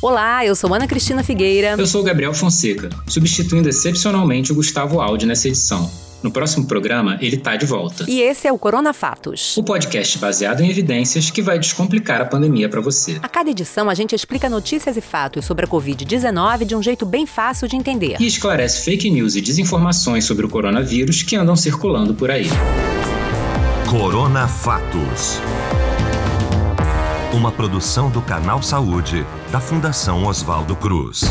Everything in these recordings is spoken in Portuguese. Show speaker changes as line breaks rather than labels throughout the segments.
Olá, eu sou Ana Cristina Figueira.
Eu sou o Gabriel Fonseca, substituindo excepcionalmente o Gustavo Aldi nessa edição. No próximo programa, ele tá de volta.
E esse é o Corona Fatos.
O podcast baseado em evidências que vai descomplicar a pandemia para você.
A cada edição, a gente explica notícias e fatos sobre a Covid-19 de um jeito bem fácil de entender.
E esclarece fake news e desinformações sobre o coronavírus que andam circulando por aí.
Corona Fatos. Uma produção do Canal Saúde, da Fundação Oswaldo Cruz.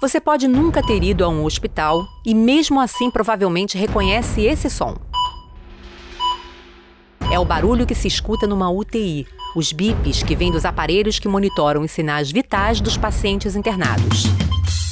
Você pode nunca ter ido a um hospital e, mesmo assim, provavelmente reconhece esse som. É o barulho que se escuta numa UTI, os bips que vêm dos aparelhos que monitoram os sinais vitais dos pacientes internados.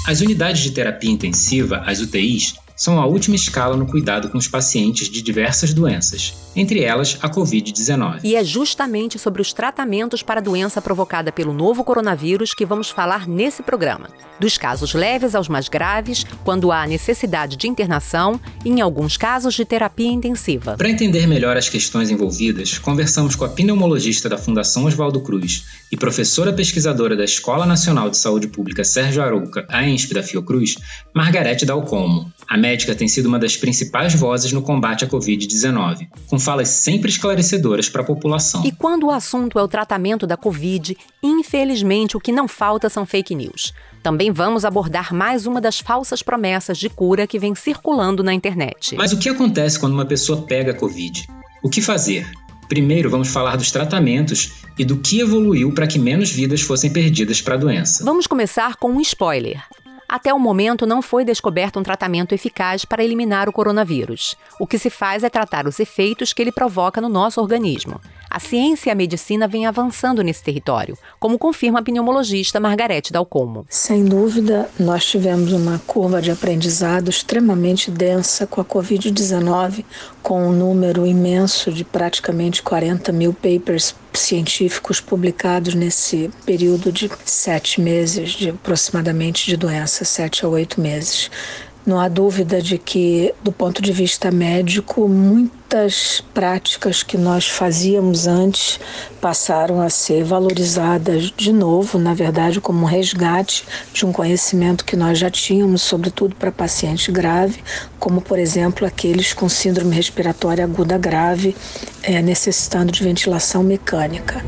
As unidades de terapia intensiva, as UTIs, são a última escala no cuidado com os pacientes de diversas doenças, entre elas a Covid-19.
E é justamente sobre os tratamentos para a doença provocada pelo novo coronavírus que vamos falar nesse programa. Dos casos leves aos mais graves, quando há necessidade de internação e, em alguns casos, de terapia intensiva.
Para entender melhor as questões envolvidas, conversamos com a pneumologista da Fundação Oswaldo Cruz e professora pesquisadora da Escola Nacional de Saúde Pública Sérgio Arouca, a ENSP da Fiocruz, Margarete Dalcomo. A médica tem sido uma das principais vozes no combate à Covid-19, com falas sempre esclarecedoras para a população.
E quando o assunto é o tratamento da Covid, infelizmente o que não falta são fake news. Também vamos abordar mais uma das falsas promessas de cura que vem circulando na internet.
Mas o que acontece quando uma pessoa pega a Covid? O que fazer? Primeiro, vamos falar dos tratamentos e do que evoluiu para que menos vidas fossem perdidas para a doença.
Vamos começar com um spoiler. Até o momento, não foi descoberto um tratamento eficaz para eliminar o coronavírus. O que se faz é tratar os efeitos que ele provoca no nosso organismo. A ciência e a medicina vêm avançando nesse território, como confirma a pneumologista Margarete Dalcomo.
Sem dúvida, nós tivemos uma curva de aprendizado extremamente densa com a Covid-19, com um número imenso de praticamente 40 mil papers científicos publicados nesse período de sete meses, de aproximadamente de doença, sete a oito meses. Não há dúvida de que, do ponto de vista médico, muitas práticas que nós fazíamos antes passaram a ser valorizadas de novo, na verdade, como um resgate de um conhecimento que nós já tínhamos, sobretudo para paciente grave, como, por exemplo, aqueles com síndrome respiratória aguda grave, é, necessitando de ventilação mecânica.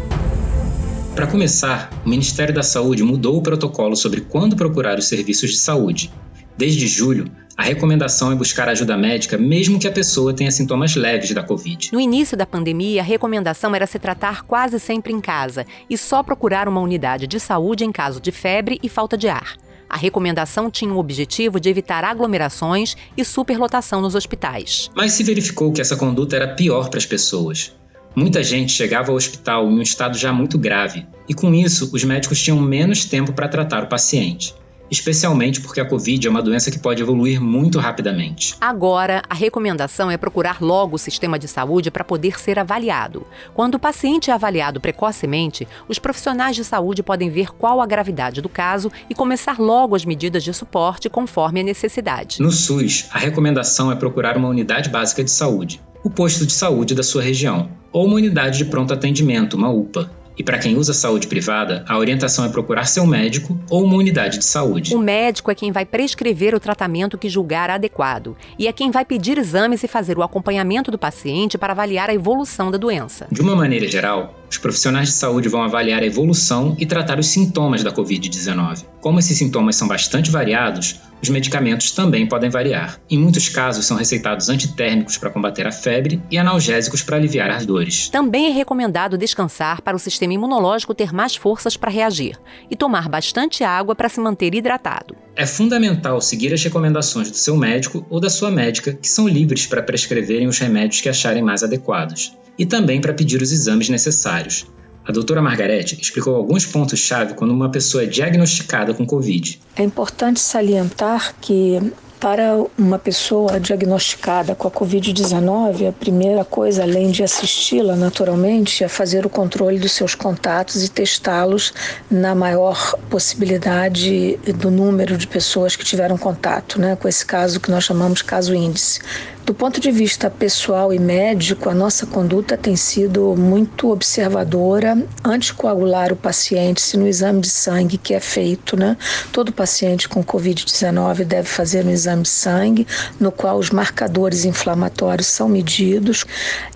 Para começar, o Ministério da Saúde mudou o protocolo sobre quando procurar os serviços de saúde Desde julho, a recomendação é buscar ajuda médica mesmo que a pessoa tenha sintomas leves da Covid.
No início da pandemia, a recomendação era se tratar quase sempre em casa e só procurar uma unidade de saúde em caso de febre e falta de ar. A recomendação tinha o objetivo de evitar aglomerações e superlotação nos hospitais.
Mas se verificou que essa conduta era pior para as pessoas. Muita gente chegava ao hospital em um estado já muito grave, e com isso, os médicos tinham menos tempo para tratar o paciente especialmente porque a Covid é uma doença que pode evoluir muito rapidamente.
Agora, a recomendação é procurar logo o sistema de saúde para poder ser avaliado. Quando o paciente é avaliado precocemente, os profissionais de saúde podem ver qual a gravidade do caso e começar logo as medidas de suporte conforme a necessidade.
No SUS, a recomendação é procurar uma unidade básica de saúde, o posto de saúde da sua região, ou uma unidade de pronto atendimento, uma UPA. E para quem usa saúde privada, a orientação é procurar seu médico ou uma unidade de saúde.
O médico é quem vai prescrever o tratamento que julgar adequado e é quem vai pedir exames e fazer o acompanhamento do paciente para avaliar a evolução da doença.
De uma maneira geral, os profissionais de saúde vão avaliar a evolução e tratar os sintomas da Covid-19. Como esses sintomas são bastante variados, os medicamentos também podem variar. Em muitos casos, são receitados antitérmicos para combater a febre e analgésicos para aliviar as dores.
Também é recomendado descansar para o sistema imunológico ter mais forças para reagir e tomar bastante água para se manter hidratado.
É fundamental seguir as recomendações do seu médico ou da sua médica, que são livres para prescreverem os remédios que acharem mais adequados e também para pedir os exames necessários. A doutora Margarete explicou alguns pontos-chave quando uma pessoa é diagnosticada com Covid.
É importante salientar que para uma pessoa diagnosticada com a Covid-19, a primeira coisa, além de assisti-la naturalmente, é fazer o controle dos seus contatos e testá-los na maior possibilidade do número de pessoas que tiveram contato, né, com esse caso que nós chamamos caso índice. Do ponto de vista pessoal e médico, a nossa conduta tem sido muito observadora. Anticoagular o paciente, se no exame de sangue que é feito, né? Todo paciente com Covid-19 deve fazer um exame de sangue, no qual os marcadores inflamatórios são medidos.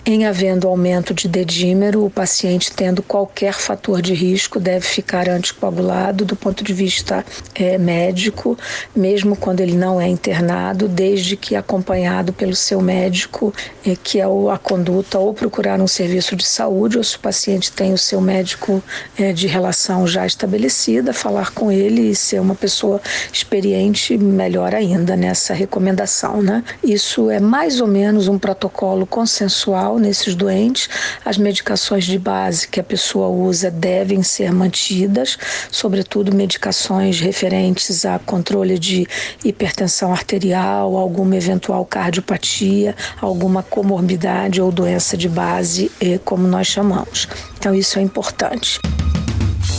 Em havendo aumento de dedímero, o paciente tendo qualquer fator de risco deve ficar anticoagulado do ponto de vista é, médico, mesmo quando ele não é internado, desde que acompanhado pelo seu médico, é, que é a conduta, ou procurar um serviço de saúde, ou se o paciente tem o seu médico é, de relação já estabelecida, falar com ele e ser uma pessoa experiente, melhor ainda nessa recomendação. Né? Isso é mais ou menos um protocolo consensual nesses doentes. As medicações de base que a pessoa usa devem ser mantidas, sobretudo medicações referentes a controle de hipertensão arterial, alguma eventual cardiopatia, alguma comorbidade ou doença de base, eh, como nós chamamos. Então, isso é importante.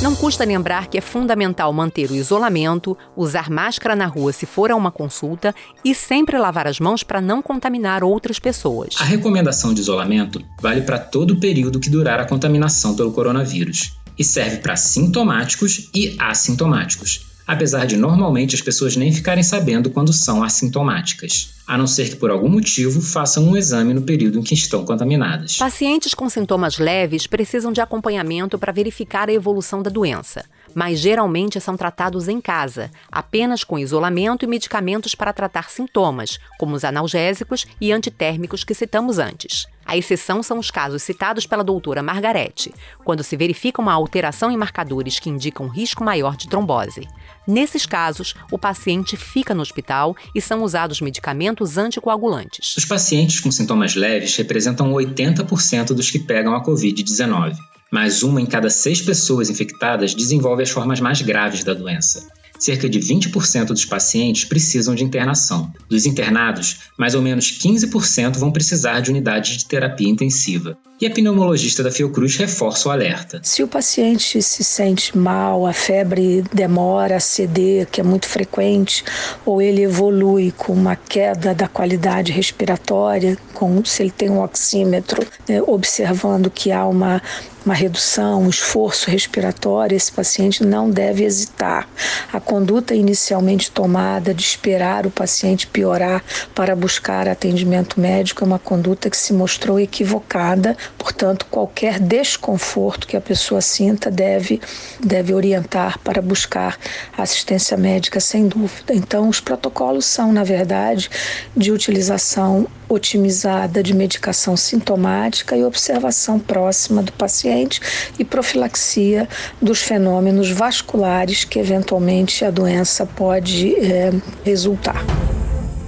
Não custa lembrar que é fundamental manter o isolamento, usar máscara na rua se for a uma consulta e sempre lavar as mãos para não contaminar outras pessoas.
A recomendação de isolamento vale para todo o período que durar a contaminação pelo coronavírus e serve para sintomáticos e assintomáticos apesar de normalmente as pessoas nem ficarem sabendo quando são assintomáticas, a não ser que por algum motivo façam um exame no período em que estão contaminadas.
Pacientes com sintomas leves precisam de acompanhamento para verificar a evolução da doença mas geralmente são tratados em casa, apenas com isolamento e medicamentos para tratar sintomas, como os analgésicos e antitérmicos que citamos antes. A exceção são os casos citados pela doutora Margarete, quando se verifica uma alteração em marcadores que indicam risco maior de trombose. Nesses casos, o paciente fica no hospital e são usados medicamentos anticoagulantes.
Os pacientes com sintomas leves representam 80% dos que pegam a Covid-19 mas uma em cada seis pessoas infectadas desenvolve as formas mais graves da doença. Cerca de 20% dos pacientes precisam de internação. Dos internados, mais ou menos 15% vão precisar de unidade de terapia intensiva. E a pneumologista da Fiocruz reforça o alerta.
Se o paciente se sente mal, a febre demora a ceder, que é muito frequente, ou ele evolui com uma queda da qualidade respiratória, com, se ele tem um oxímetro, né, observando que há uma uma redução, um esforço respiratório, esse paciente não deve hesitar. A conduta inicialmente tomada de esperar o paciente piorar para buscar atendimento médico é uma conduta que se mostrou equivocada, portanto, qualquer desconforto que a pessoa sinta deve, deve orientar para buscar assistência médica, sem dúvida. Então, os protocolos são, na verdade, de utilização otimizada de medicação sintomática e observação próxima do paciente e profilaxia dos fenômenos vasculares que eventualmente a doença pode é, resultar.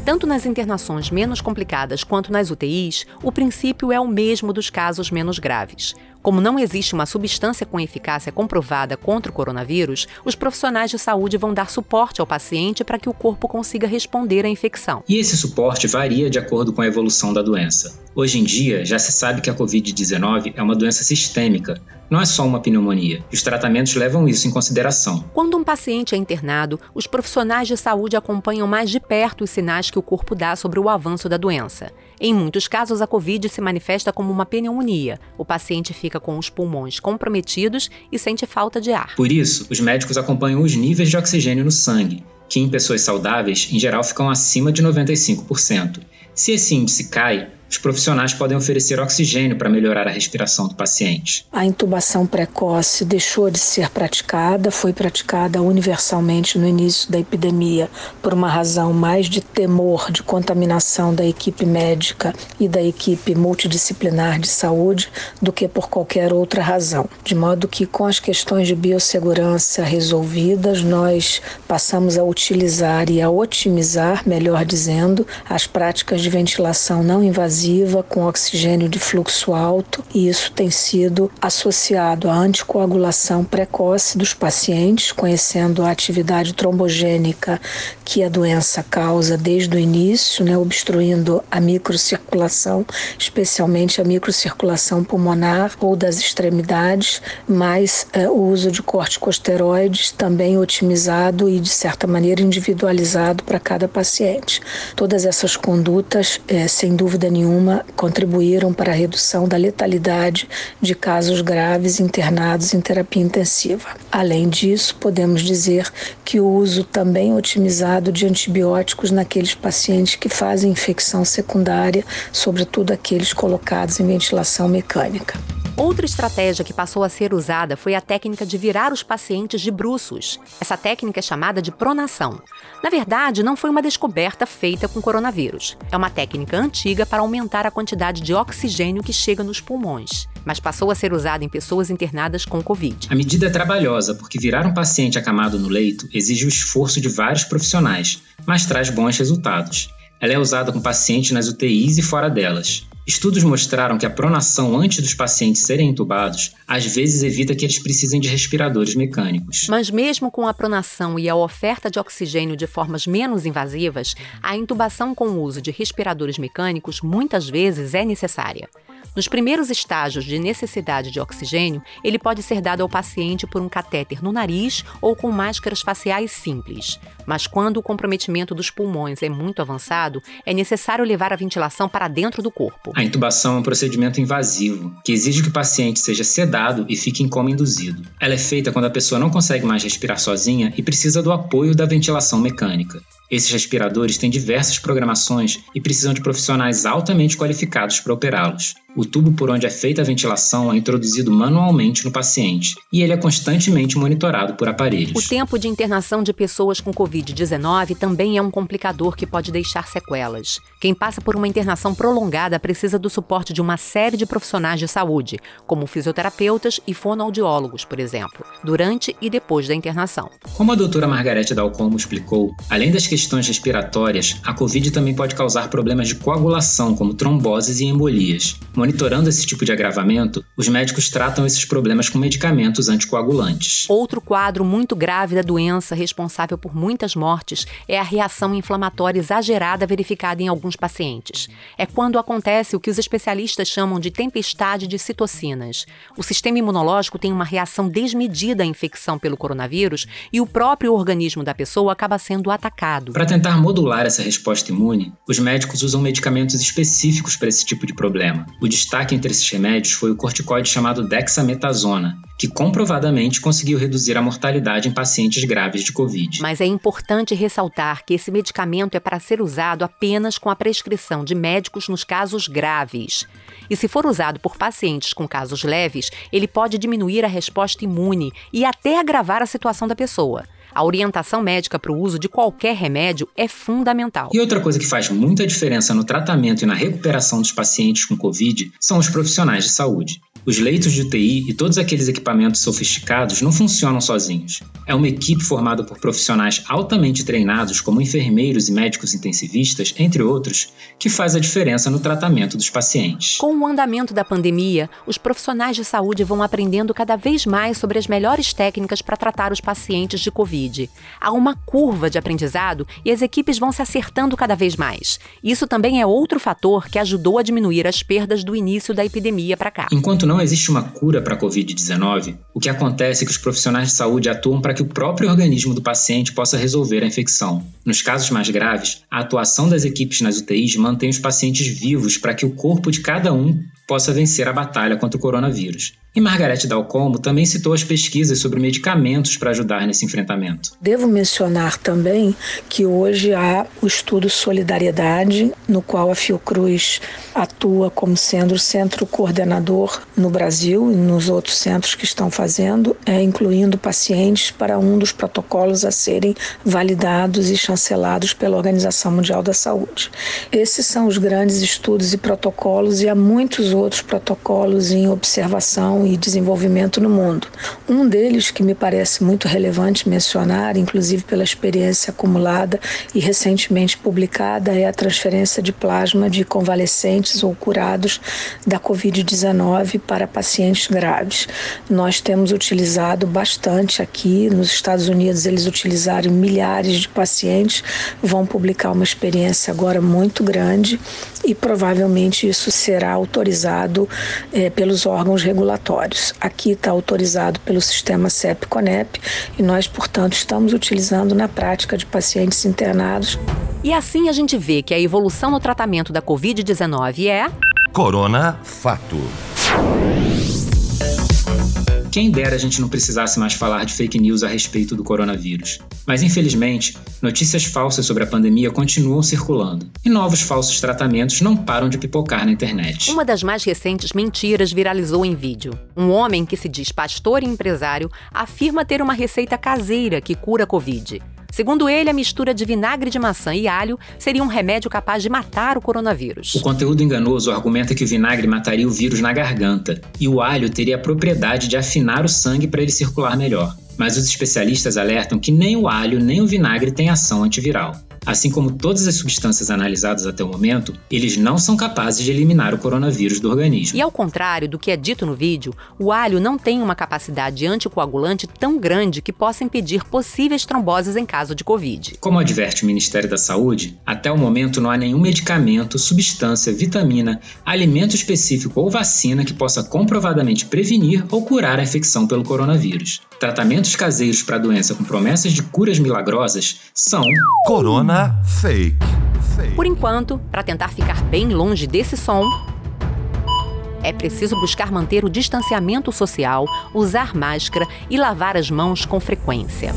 Tanto nas internações menos complicadas quanto nas UTIs, o princípio é o mesmo dos casos menos graves. Como não existe uma substância com eficácia comprovada contra o coronavírus, os profissionais de saúde vão dar suporte ao paciente para que o corpo consiga responder à infecção.
E esse suporte varia de acordo com a evolução da doença. Hoje em dia, já se sabe que a Covid-19 é uma doença sistêmica, não é só uma pneumonia. Os tratamentos levam isso em consideração.
Quando um paciente é internado, os profissionais de saúde acompanham mais de perto os sinais que o corpo dá sobre o avanço da doença. Em muitos casos, a Covid se manifesta como uma pneumonia. O paciente fica com os pulmões comprometidos e sente falta de ar.
Por isso, os médicos acompanham os níveis de oxigênio no sangue, que em pessoas saudáveis, em geral, ficam acima de 95%. Se esse índice cai, os profissionais podem oferecer oxigênio para melhorar a respiração do paciente.
A intubação precoce deixou de ser praticada, foi praticada universalmente no início da epidemia por uma razão mais de temor de contaminação da equipe médica e da equipe multidisciplinar de saúde do que por qualquer outra razão. De modo que, com as questões de biossegurança resolvidas, nós passamos a utilizar e a otimizar, melhor dizendo, as práticas de ventilação não invasiva invasiva com oxigênio de fluxo alto, e isso tem sido associado à anticoagulação precoce dos pacientes, conhecendo a atividade trombogênica que a doença causa desde o início, né, obstruindo a microcirculação, especialmente a microcirculação pulmonar ou das extremidades, mas é, o uso de corticosteroides também otimizado e, de certa maneira, individualizado para cada paciente. Todas essas condutas é, sem dúvida nenhuma, contribuíram para a redução da letalidade de casos graves internados em terapia intensiva. Além disso, podemos dizer que o uso também otimizado de antibióticos naqueles pacientes que fazem infecção secundária, sobretudo aqueles colocados em ventilação mecânica.
Outra estratégia que passou a ser usada foi a técnica de virar os pacientes de bruços. Essa técnica é chamada de pronação. Na verdade, não foi uma descoberta feita com coronavírus. É uma técnica antiga para aumentar a quantidade de oxigênio que chega nos pulmões, mas passou a ser usada em pessoas internadas com Covid.
A medida é trabalhosa porque virar um paciente acamado no leito exige o esforço de vários profissionais, mas traz bons resultados. Ela é usada com pacientes nas UTIs e fora delas. Estudos mostraram que a pronação antes dos pacientes serem entubados às vezes evita que eles precisem de respiradores mecânicos.
Mas, mesmo com a pronação e a oferta de oxigênio de formas menos invasivas, a intubação com o uso de respiradores mecânicos muitas vezes é necessária. Nos primeiros estágios de necessidade de oxigênio, ele pode ser dado ao paciente por um catéter no nariz ou com máscaras faciais simples. Mas quando o comprometimento dos pulmões é muito avançado, é necessário levar a ventilação para dentro do corpo.
A intubação é um procedimento invasivo, que exige que o paciente seja sedado e fique em coma induzido. Ela é feita quando a pessoa não consegue mais respirar sozinha e precisa do apoio da ventilação mecânica. Esses respiradores têm diversas programações e precisam de profissionais altamente qualificados para operá-los. O tubo por onde é feita a ventilação é introduzido manualmente no paciente e ele é constantemente monitorado por aparelhos.
O tempo de internação de pessoas com Covid-19 também é um complicador que pode deixar sequelas. Quem passa por uma internação prolongada precisa do suporte de uma série de profissionais de saúde, como fisioterapeutas e fonoaudiólogos, por exemplo, durante e depois da internação.
Como a doutora Margarete Dalcomo explicou, além das questões respiratórias, a Covid também pode causar problemas de coagulação, como tromboses e embolias. Monitorando esse tipo de agravamento, os médicos tratam esses problemas com medicamentos anticoagulantes.
Outro quadro muito grave da doença, responsável por muitas mortes, é a reação inflamatória exagerada verificada em alguns pacientes. É quando acontece o que os especialistas chamam de tempestade de citocinas. O sistema imunológico tem uma reação desmedida à infecção pelo coronavírus e o próprio organismo da pessoa acaba sendo atacado.
Para tentar modular essa resposta imune, os médicos usam medicamentos específicos para esse tipo de problema. O destaque entre esses remédios foi o corticoide chamado dexametasona, que comprovadamente conseguiu reduzir a mortalidade em pacientes graves de Covid.
Mas é importante ressaltar que esse medicamento é para ser usado apenas com a prescrição de médicos nos casos graves. E se for usado por pacientes com casos leves, ele pode diminuir a resposta imune e até agravar a situação da pessoa. A orientação médica para o uso de qualquer remédio é fundamental.
E outra coisa que faz muita diferença no tratamento e na recuperação dos pacientes com Covid são os profissionais de saúde. Os leitos de UTI e todos aqueles equipamentos sofisticados não funcionam sozinhos. É uma equipe formada por profissionais altamente treinados, como enfermeiros e médicos intensivistas, entre outros, que faz a diferença no tratamento dos pacientes.
Com o andamento da pandemia, os profissionais de saúde vão aprendendo cada vez mais sobre as melhores técnicas para tratar os pacientes de Covid. Há uma curva de aprendizado e as equipes vão se acertando cada vez mais. Isso também é outro fator que ajudou a diminuir as perdas do início da epidemia para cá.
Enquanto não existe uma cura para a Covid-19, o que acontece é que os profissionais de saúde atuam para que o próprio organismo do paciente possa resolver a infecção. Nos casos mais graves, a atuação das equipes nas UTIs mantém os pacientes vivos para que o corpo de cada um possa vencer a batalha contra o coronavírus. E Margarete Dalcomo também citou as pesquisas sobre medicamentos para ajudar nesse enfrentamento.
Devo mencionar também que hoje há o estudo Solidariedade, no qual a Fiocruz atua como sendo o centro coordenador no Brasil e nos outros centros que estão fazendo, é, incluindo pacientes para um dos protocolos a serem validados e chancelados pela Organização Mundial da Saúde. Esses são os grandes estudos e protocolos e há muitos outros protocolos em observação e desenvolvimento no mundo. Um deles que me parece muito relevante mencionar, inclusive pela experiência acumulada e recentemente publicada, é a transferência de plasma de convalescentes ou curados da Covid-19 para pacientes graves. Nós temos utilizado bastante aqui, nos Estados Unidos eles utilizaram milhares de pacientes, vão publicar uma experiência agora muito grande e provavelmente isso será autorizado eh, pelos órgãos regulatórios Aqui está autorizado pelo sistema CEP-CONEP e nós, portanto, estamos utilizando na prática de pacientes internados.
E assim a gente vê que a evolução no tratamento da Covid-19 é.
Corona Fato.
Quem dera a gente não precisasse mais falar de fake news a respeito do coronavírus. Mas infelizmente, notícias falsas sobre a pandemia continuam circulando e novos falsos tratamentos não param de pipocar na internet.
Uma das mais recentes mentiras viralizou em vídeo. Um homem que se diz pastor e empresário afirma ter uma receita caseira que cura a Covid. Segundo ele, a mistura de vinagre de maçã e alho seria um remédio capaz de matar o coronavírus.
O conteúdo enganoso argumenta que o vinagre mataria o vírus na garganta e o alho teria a propriedade de afinar o sangue para ele circular melhor. Mas os especialistas alertam que nem o alho nem o vinagre têm ação antiviral. Assim como todas as substâncias analisadas até o momento, eles não são capazes de eliminar o coronavírus do organismo.
E ao contrário do que é dito no vídeo, o alho não tem uma capacidade anticoagulante tão grande que possa impedir possíveis tromboses em caso de Covid.
Como adverte o Ministério da Saúde, até o momento não há nenhum medicamento, substância, vitamina, alimento específico ou vacina que possa comprovadamente prevenir ou curar a infecção pelo coronavírus. Tratamentos caseiros para a doença com promessas de curas milagrosas são
Corona Fake. Fake.
Por enquanto, para tentar ficar bem longe desse som, é preciso buscar manter o distanciamento social, usar máscara e lavar as mãos com frequência.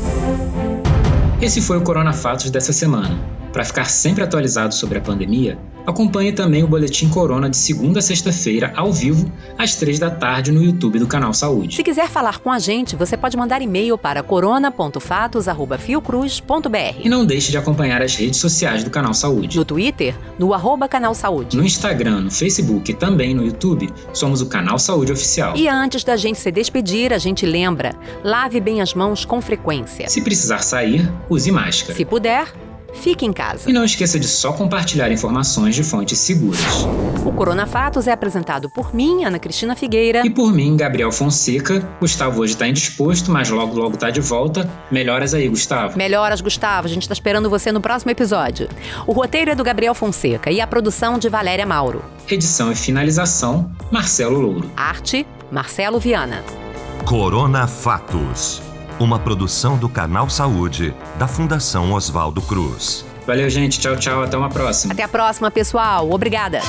Esse foi o Corona Fatos dessa semana. Para ficar sempre atualizado sobre a pandemia, acompanhe também o Boletim Corona de segunda a sexta-feira, ao vivo, às três da tarde, no YouTube do Canal Saúde.
Se quiser falar com a gente, você pode mandar e-mail para corona.fatos.fiocruz.br.
E não deixe de acompanhar as redes sociais do Canal Saúde.
No Twitter, no arroba Canal Saúde.
No Instagram, no Facebook e também no YouTube, somos o Canal Saúde Oficial.
E antes da gente se despedir, a gente lembra: lave bem as mãos com frequência.
Se precisar sair, use máscara.
Se puder, fique em casa.
E não esqueça de só compartilhar informações de fontes seguras.
O Corona Fatos é apresentado por mim, Ana Cristina Figueira.
E por mim, Gabriel Fonseca. Gustavo hoje está indisposto, mas logo logo tá de volta. Melhoras aí, Gustavo.
Melhoras, Gustavo. A gente está esperando você no próximo episódio. O roteiro é do Gabriel Fonseca e a produção de Valéria Mauro.
Edição e finalização, Marcelo Louro.
Arte, Marcelo Viana.
Corona Fatos. Uma produção do Canal Saúde, da Fundação Oswaldo Cruz.
Valeu, gente. Tchau, tchau. Até uma próxima.
Até a próxima, pessoal. Obrigada.